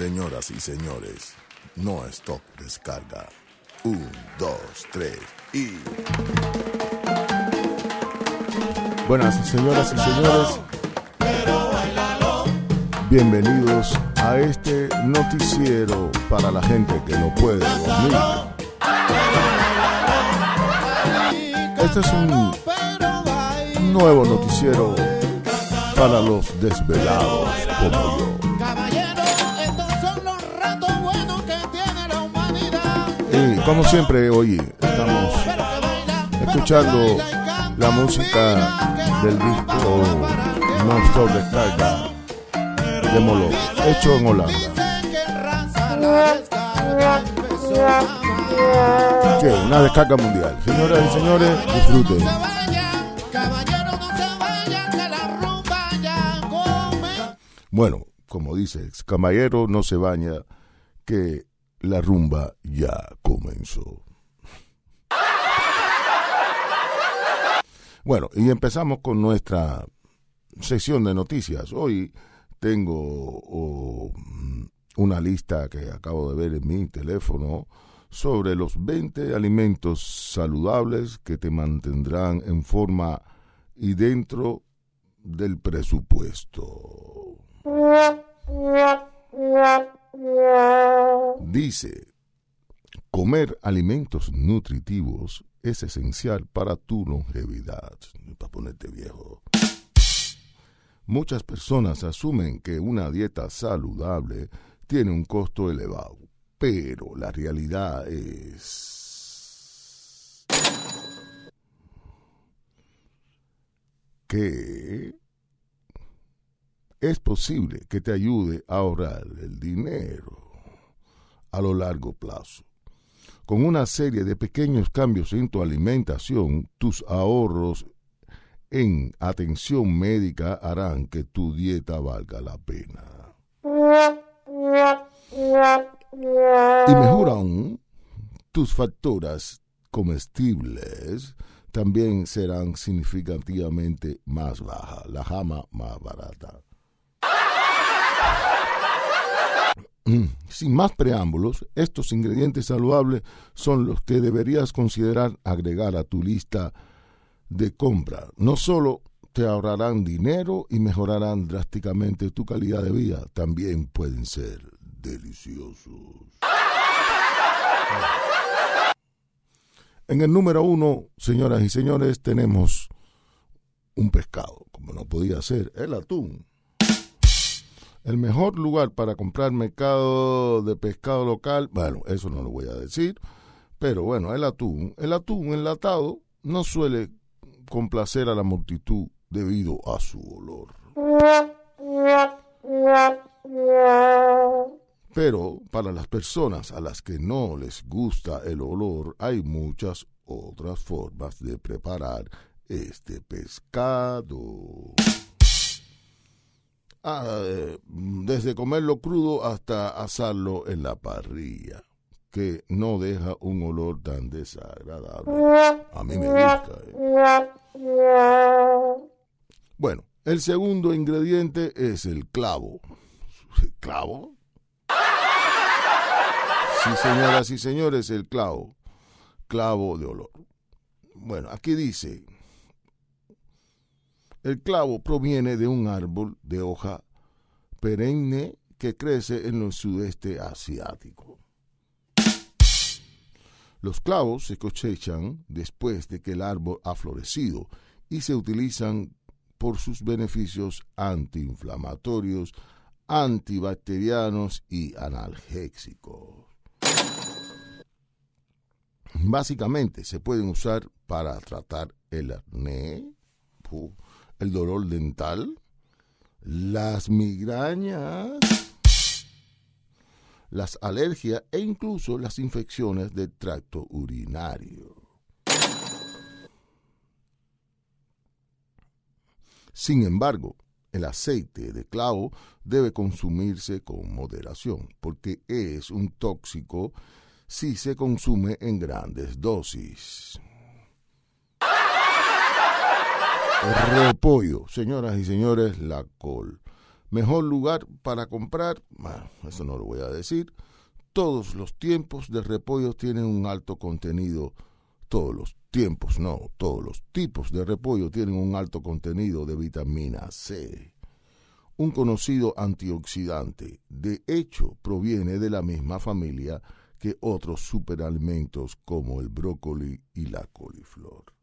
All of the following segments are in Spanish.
Señoras y señores, no stop descarga. Un, dos, tres y. Buenas señoras y señores. Bienvenidos a este noticiero para la gente que no puede dormir. Este es un nuevo noticiero para los desvelados como yo. Y como siempre hoy estamos escuchando la música del disco Non Stop Descarga de Molo, hecho en Holanda. ¿Qué? Una descarga mundial. Señoras y señores, disfruten. Bueno, como dice, caballero no se baña, que la rumba ya comenzó. Bueno, y empezamos con nuestra sección de noticias. Hoy tengo oh, una lista que acabo de ver en mi teléfono sobre los 20 alimentos saludables que te mantendrán en forma y dentro del presupuesto. Dice, comer alimentos nutritivos es esencial para tu longevidad, para ponerte viejo. Muchas personas asumen que una dieta saludable tiene un costo elevado, pero la realidad es que es posible que te ayude a ahorrar el dinero a lo largo plazo. Con una serie de pequeños cambios en tu alimentación, tus ahorros en atención médica harán que tu dieta valga la pena. Y mejor aún, tus facturas comestibles también serán significativamente más bajas, la jama más barata. Sin más preámbulos, estos ingredientes saludables son los que deberías considerar agregar a tu lista de compra. No solo te ahorrarán dinero y mejorarán drásticamente tu calidad de vida, también pueden ser deliciosos. En el número uno, señoras y señores, tenemos un pescado, como no podía ser, el atún. El mejor lugar para comprar mercado de pescado local, bueno, eso no lo voy a decir, pero bueno, el atún, el atún enlatado no suele complacer a la multitud debido a su olor. Pero para las personas a las que no les gusta el olor, hay muchas otras formas de preparar este pescado. Ah, desde comerlo crudo hasta asarlo en la parrilla, que no deja un olor tan desagradable. A mí me gusta. ¿eh? Bueno, el segundo ingrediente es el clavo. ¿Clavo? Sí, señoras y señores, el clavo. Clavo de olor. Bueno, aquí dice, el clavo proviene de un árbol de hoja perenne que crece en el sudeste asiático. Los clavos se cosechan después de que el árbol ha florecido y se utilizan por sus beneficios antiinflamatorios, antibacterianos y analgésicos. Básicamente se pueden usar para tratar el acné, el dolor dental, las migrañas, las alergias e incluso las infecciones del tracto urinario. Sin embargo, el aceite de clavo debe consumirse con moderación porque es un tóxico si se consume en grandes dosis. Repollo, señoras y señores, la col. Mejor lugar para comprar, eso no lo voy a decir. Todos los tiempos de repollo tienen un alto contenido. Todos los tiempos, no, todos los tipos de repollo tienen un alto contenido de vitamina C. Un conocido antioxidante. De hecho, proviene de la misma familia que otros superalimentos como el brócoli y la coliflor.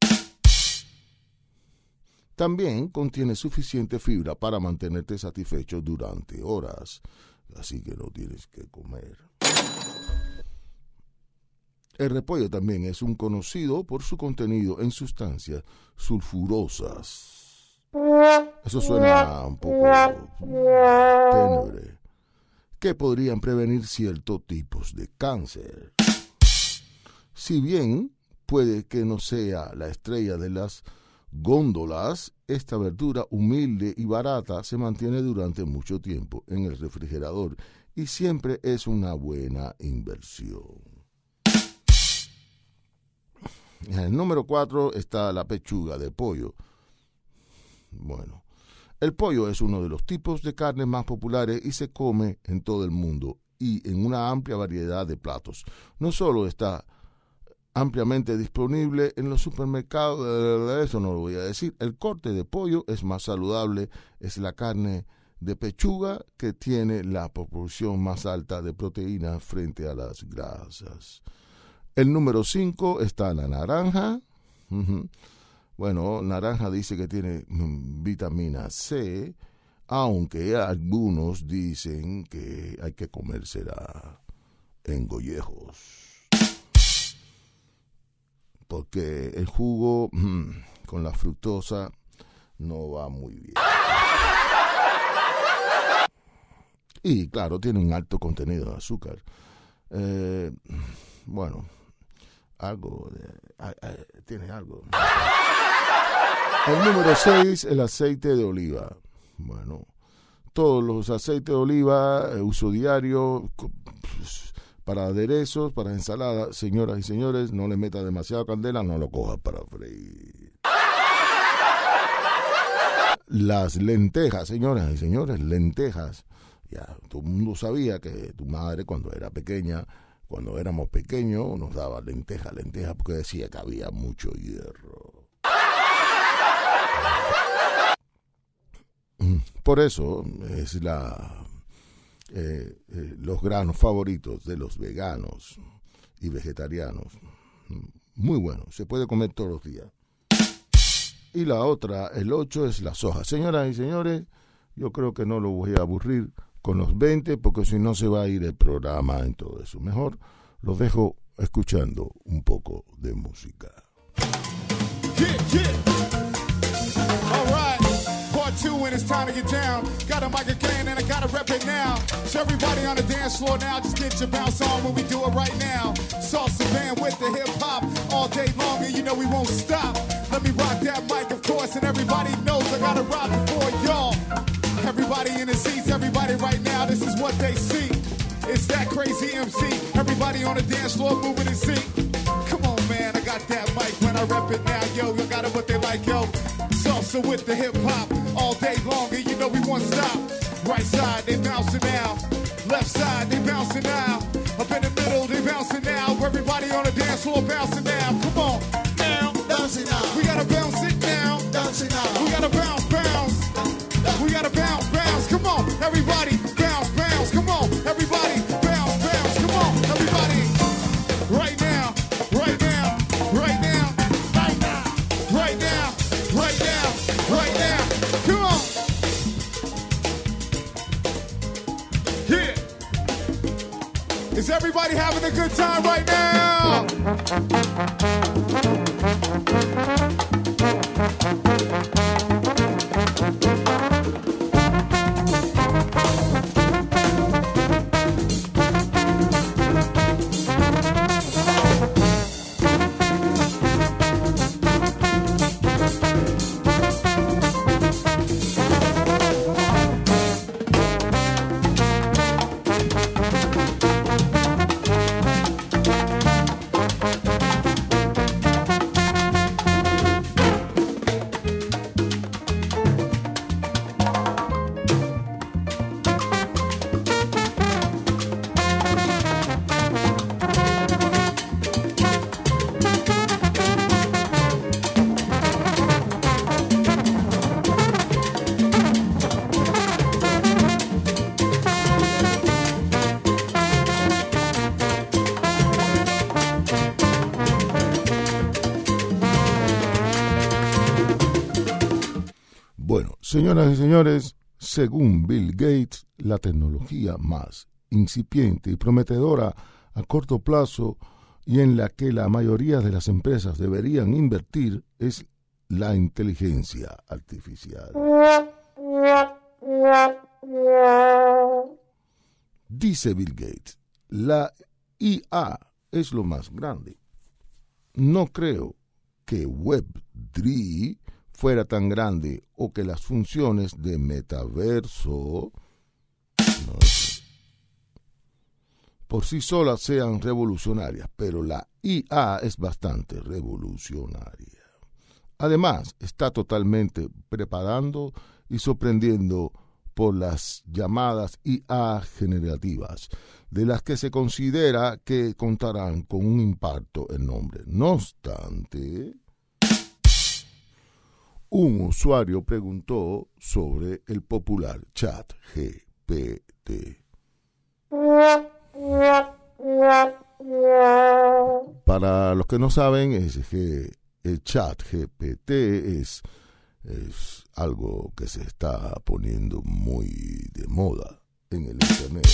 También contiene suficiente fibra para mantenerte satisfecho durante horas, así que no tienes que comer. El repollo también es un conocido por su contenido en sustancias sulfurosas. Eso suena un poco tenue. Que podrían prevenir ciertos tipos de cáncer. Si bien puede que no sea la estrella de las góndolas, esta verdura humilde y barata se mantiene durante mucho tiempo en el refrigerador y siempre es una buena inversión. En el número 4 está la pechuga de pollo. Bueno, el pollo es uno de los tipos de carne más populares y se come en todo el mundo y en una amplia variedad de platos. No solo está ampliamente disponible en los supermercados, eso no lo voy a decir. El corte de pollo es más saludable, es la carne de pechuga que tiene la proporción más alta de proteínas frente a las grasas. El número 5 está la naranja. Bueno, naranja dice que tiene mm, vitamina C, aunque algunos dicen que hay que comérsela en gollejos porque el jugo mm, con la fructosa no va muy bien. Y claro, tiene un alto contenido de azúcar. Eh, bueno, algo, tiene algo. El número 6, el aceite de oliva. Bueno, todos los aceites de oliva, eh, uso diario, para aderezos, para ensalada, señoras y señores, no le meta demasiada candela, no lo coja para freír. Las lentejas, señoras y señores, lentejas. Ya, todo el mundo sabía que tu madre cuando era pequeña, cuando éramos pequeños, nos daba lenteja, lenteja, porque decía que había mucho hierro. Por eso es la eh, eh, los granos favoritos de los veganos y vegetarianos. Muy bueno, se puede comer todos los días. Y la otra, el 8, es la soja. Señoras y señores, yo creo que no lo voy a aburrir con los 20 porque si no se va a ir el programa en todo eso. Mejor los dejo escuchando un poco de música. two when it's time to get. Got a mic and I now. So everybody on the dance floor now, just get your bounce on when we do it right now. Salsa band with the hip hop all day long, and you know we won't stop. Let me rock that mic, of course, and everybody knows I gotta rock before y'all. Everybody in the seats, everybody right now, this is what they see. It's that crazy MC. Everybody on the dance floor moving and sing. Come on, man, I got that mic when I rep it now, yo. You got it what they like, yo. Salsa with the hip hop all day long, and you know we won't stop. Right side, they bouncing now. Left side, they bouncing now. Up in the middle, they bouncing now. Everybody on the dance floor bouncing now. Come on, now. Bouncing now. We gotta bounce it now. Bouncing now. We gotta bounce, bounce. We gotta bounce, bounce. Come on, everybody. Having a good time right now? Señoras y señores, según Bill Gates, la tecnología más incipiente y prometedora a corto plazo y en la que la mayoría de las empresas deberían invertir es la inteligencia artificial. Dice Bill Gates, la IA es lo más grande. No creo que Web3 fuera tan grande o que las funciones de metaverso por sí solas sean revolucionarias, pero la IA es bastante revolucionaria. Además, está totalmente preparando y sorprendiendo por las llamadas IA generativas, de las que se considera que contarán con un impacto enorme. No obstante, un usuario preguntó sobre el popular chat GPT. Para los que no saben, es que el chat GPT es, algo que se está poniendo muy de moda en el Internet,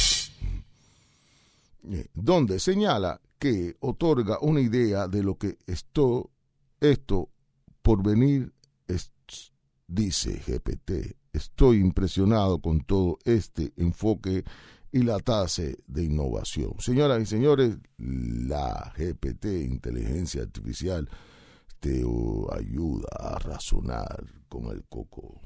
eh, donde señala que otorga una idea de lo que esto, esto por venir dice GPT. Estoy impresionado con todo este enfoque y la tasa de innovación. Señoras y señores, la GPT, inteligencia artificial, te ayuda a razonar con el coco.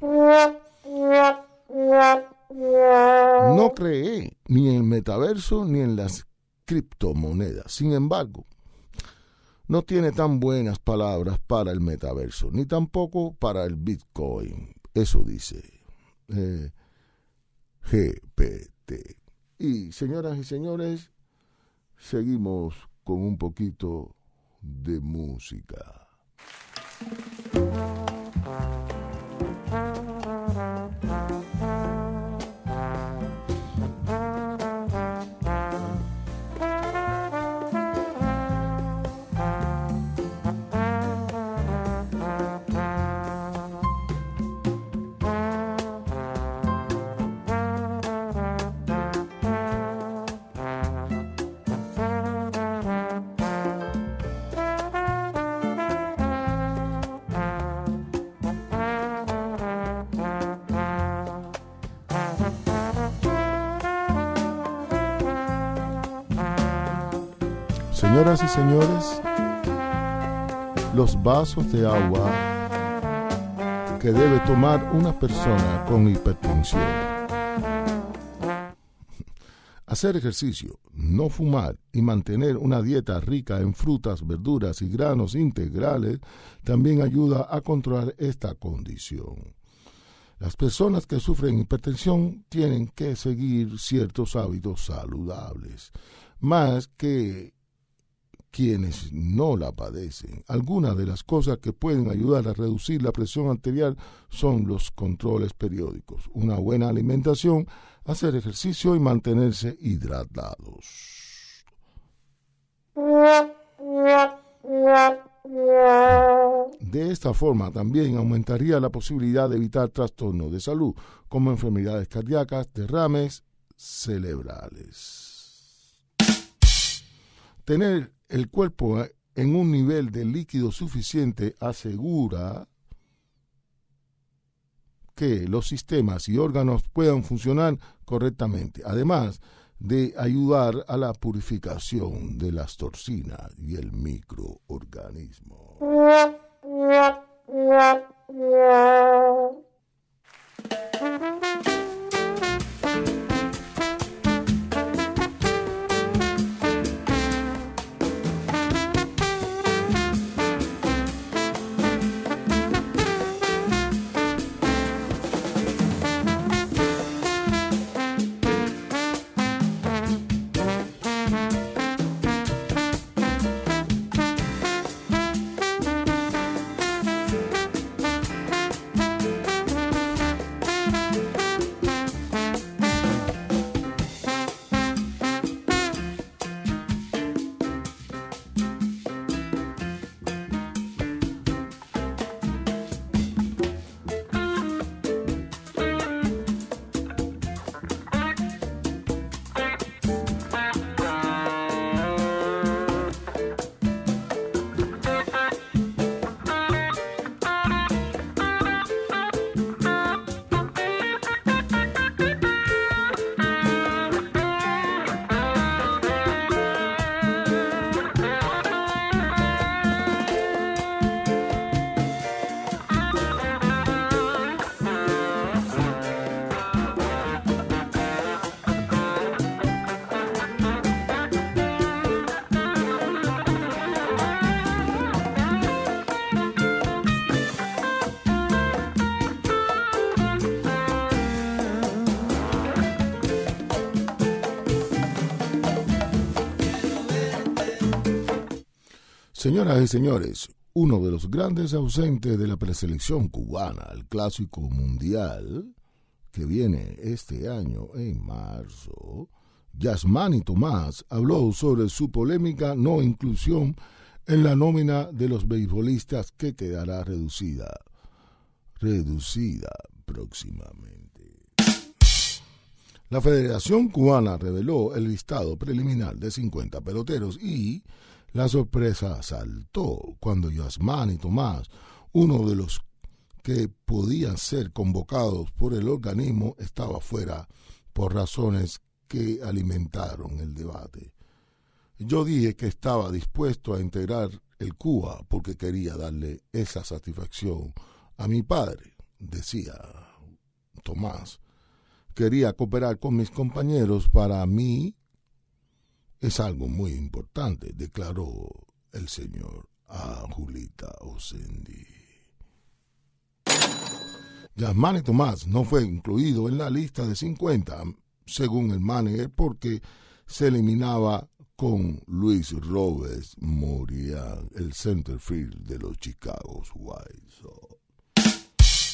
No cree ni en el metaverso ni en las criptomonedas. Sin embargo, no tiene tan buenas palabras para el metaverso, ni tampoco para el Bitcoin. Eso dice eh, GPT. Y señoras y señores, seguimos con un poquito de música. Señoras y señores, los vasos de agua que debe tomar una persona con hipertensión. Hacer ejercicio, no fumar y mantener una dieta rica en frutas, verduras y granos integrales también ayuda a controlar esta condición. Las personas que sufren hipertensión tienen que seguir ciertos hábitos saludables, más que quienes no la padecen. Algunas de las cosas que pueden ayudar a reducir la presión arterial son los controles periódicos, una buena alimentación, hacer ejercicio y mantenerse hidratados. De esta forma también aumentaría la posibilidad de evitar trastornos de salud como enfermedades cardíacas, derrames cerebrales. Tener el cuerpo eh, en un nivel de líquido suficiente asegura que los sistemas y órganos puedan funcionar correctamente, además de ayudar a la purificación de las toxinas y el microorganismo. Señoras y señores, uno de los grandes ausentes de la preselección cubana al Clásico Mundial, que viene este año en marzo, Yasmani Tomás habló sobre su polémica no inclusión en la nómina de los beisbolistas que quedará reducida, reducida próximamente. La Federación Cubana reveló el listado preliminar de 50 peloteros y la sorpresa saltó cuando Yasmani Tomás, uno de los que podían ser convocados por el organismo, estaba fuera por razones que alimentaron el debate. Yo dije que estaba dispuesto a integrar el Cuba porque quería darle esa satisfacción a mi padre, decía Tomás. Quería cooperar con mis compañeros. Para mí es algo muy importante, declaró el señor a Julita Osendi. Yasmani Tomás no fue incluido en la lista de 50 según el manager, porque se eliminaba con Luis Robes Moría, el centerfield de los Chicago White Sox.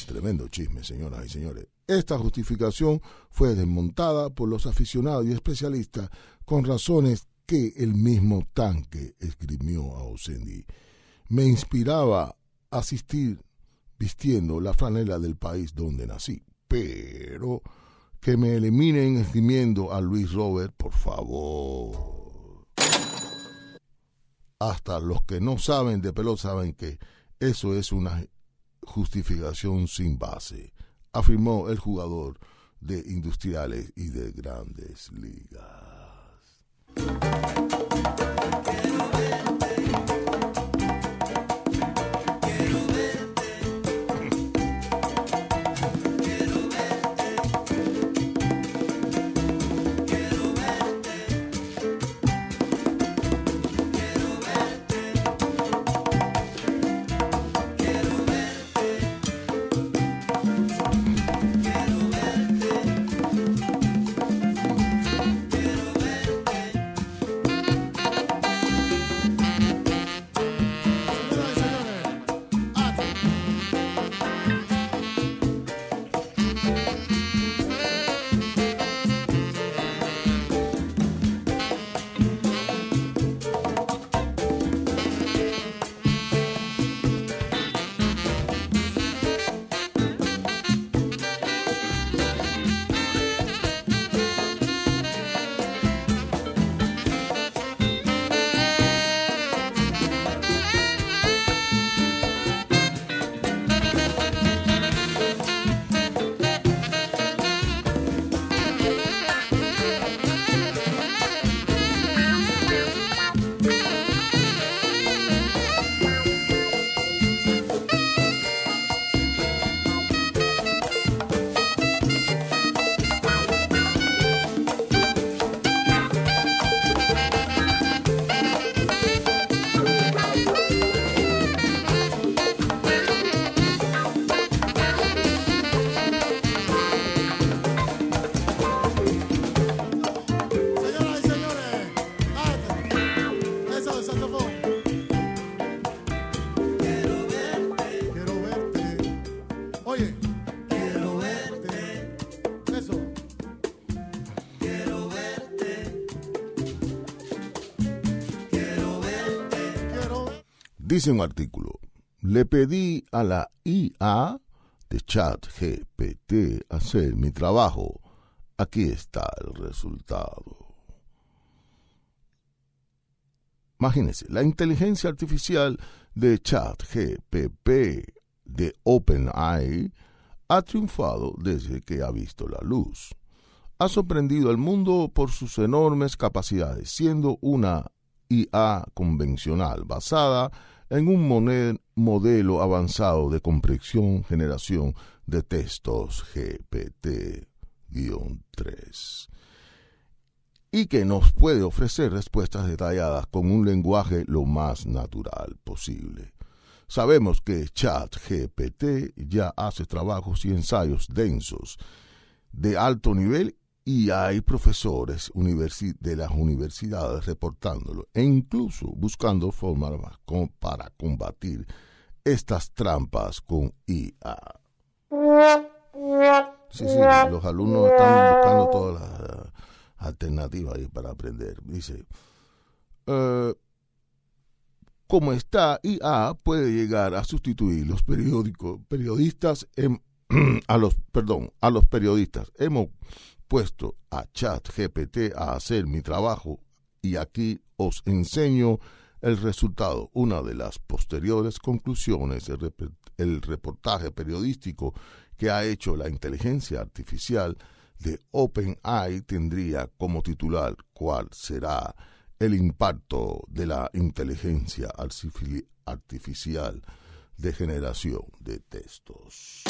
Tremendo chisme, señoras y señores. Esta justificación fue desmontada por los aficionados y especialistas con razones que el mismo tanque esgrimió a Osendi. Me inspiraba a asistir vistiendo la franela del país donde nací, pero que me eliminen esgrimiendo a Luis Robert, por favor. Hasta los que no saben de pelota saben que eso es una justificación sin base, afirmó el jugador de industriales y de grandes ligas. Un artículo, le pedí a la IA de chat GPT hacer mi trabajo. Aquí está el resultado. Imagínense, la inteligencia artificial de chat GPP de OpenAI ha triunfado desde que ha visto la luz. Ha sorprendido al mundo por sus enormes capacidades, siendo una IA convencional basada en un modelo avanzado de comprensión generación de textos GPT-3 y que nos puede ofrecer respuestas detalladas con un lenguaje lo más natural posible. Sabemos que ChatGPT ya hace trabajos y ensayos densos de alto nivel y hay profesores de las universidades reportándolo e incluso buscando formas para combatir estas trampas con IA. Sí, sí, los alumnos están buscando todas las alternativas ahí para aprender. Dice, eh, como está IA puede llegar a sustituir los periódicos periodistas a los perdón a los periodistas hemos puesto a chat GPT a hacer mi trabajo y aquí os enseño el resultado una de las posteriores conclusiones el reportaje periodístico que ha hecho la inteligencia artificial de OpenAI tendría como titular cuál será el impacto de la inteligencia artificial de generación de textos.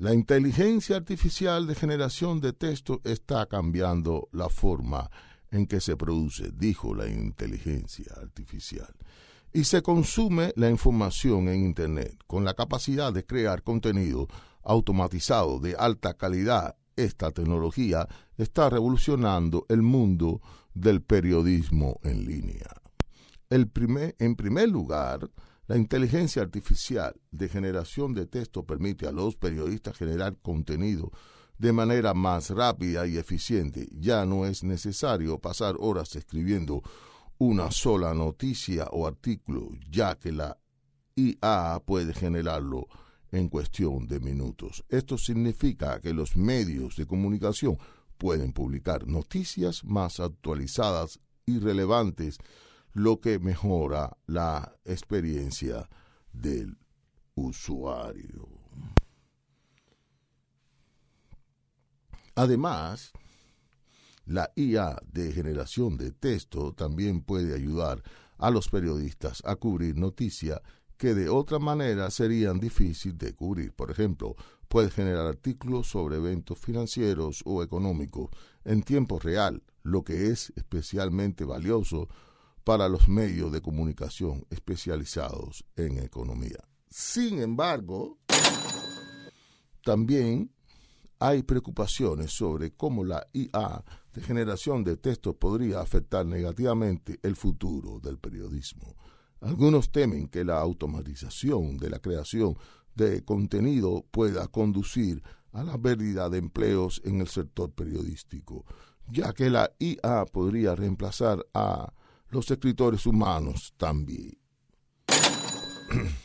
La inteligencia artificial de generación de textos está cambiando la forma en que se produce, dijo la inteligencia artificial, y se consume la información en Internet con la capacidad de crear contenido automatizado de alta calidad. Esta tecnología está revolucionando el mundo del periodismo en línea. En primer lugar, la inteligencia artificial de generación de texto permite a los periodistas generar contenido de manera más rápida y eficiente. Ya no es necesario pasar horas escribiendo una sola noticia o artículo, ya que la IA puede generarlo en cuestión de minutos. Esto significa que los medios de comunicación pueden publicar noticias más actualizadas y relevantes, lo que mejora la experiencia del usuario. Además, la IA de generación de texto también puede ayudar a los periodistas a cubrir noticias que de otra manera serían difíciles de cubrir. Por ejemplo, puede generar artículos sobre eventos financieros o económicos en tiempo real, lo que es especialmente valioso para los medios de comunicación especializados en economía. Sin embargo, también hay preocupaciones sobre cómo la IA de generación de texto podría afectar negativamente el futuro del periodismo. Algunos temen que la automatización de la creación de contenido pueda conducir a la pérdida de empleos en el sector periodístico, ya que la IA podría reemplazar a los escritores humanos también.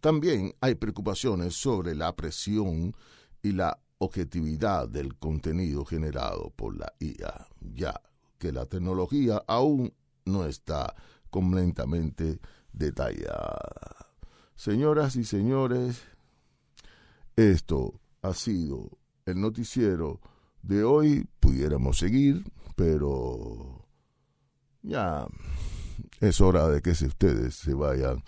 También hay preocupaciones sobre la presión y la objetividad del contenido generado por la IA, ya que la tecnología aún no está completamente detallada. Señoras y señores, esto ha sido el noticiero de hoy. Pudiéramos seguir, pero ya es hora de que si ustedes se vayan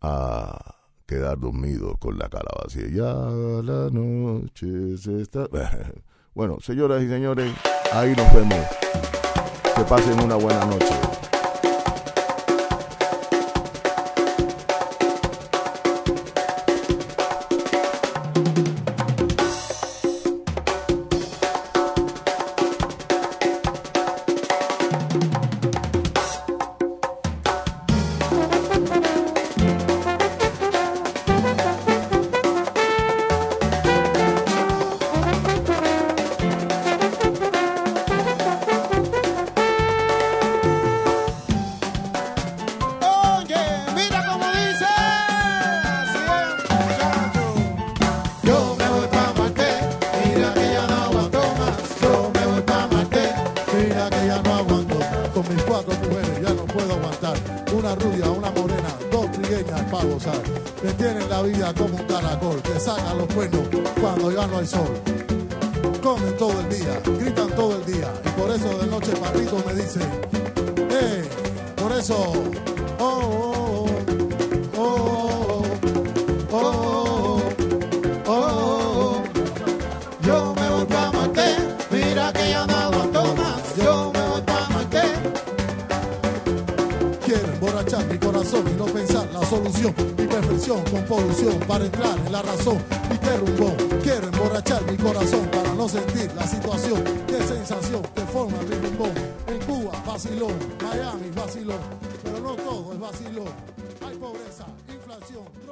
a quedar dormidos con la cara vacía. Ya la noche se está... Bueno, señoras y señores, ahí nos vemos. Que pasen una buena noche. una rubia, una morena, dos trigueñas para gozar. Le tienen la vida como un caracol, te sacan los cuernos cuando ya no hay sol. Comen todo el día, gritan todo el día, y por eso de noche Pablito me dice, ¡eh! Por eso con producción para entrar en la razón. Mi terrumbón quiero emborrachar mi corazón para no sentir la situación. Qué sensación que forma mi rumbón. En Cuba, vacilón, Miami, vacilón. Pero no todo es vacilón. Hay pobreza, inflación, droga.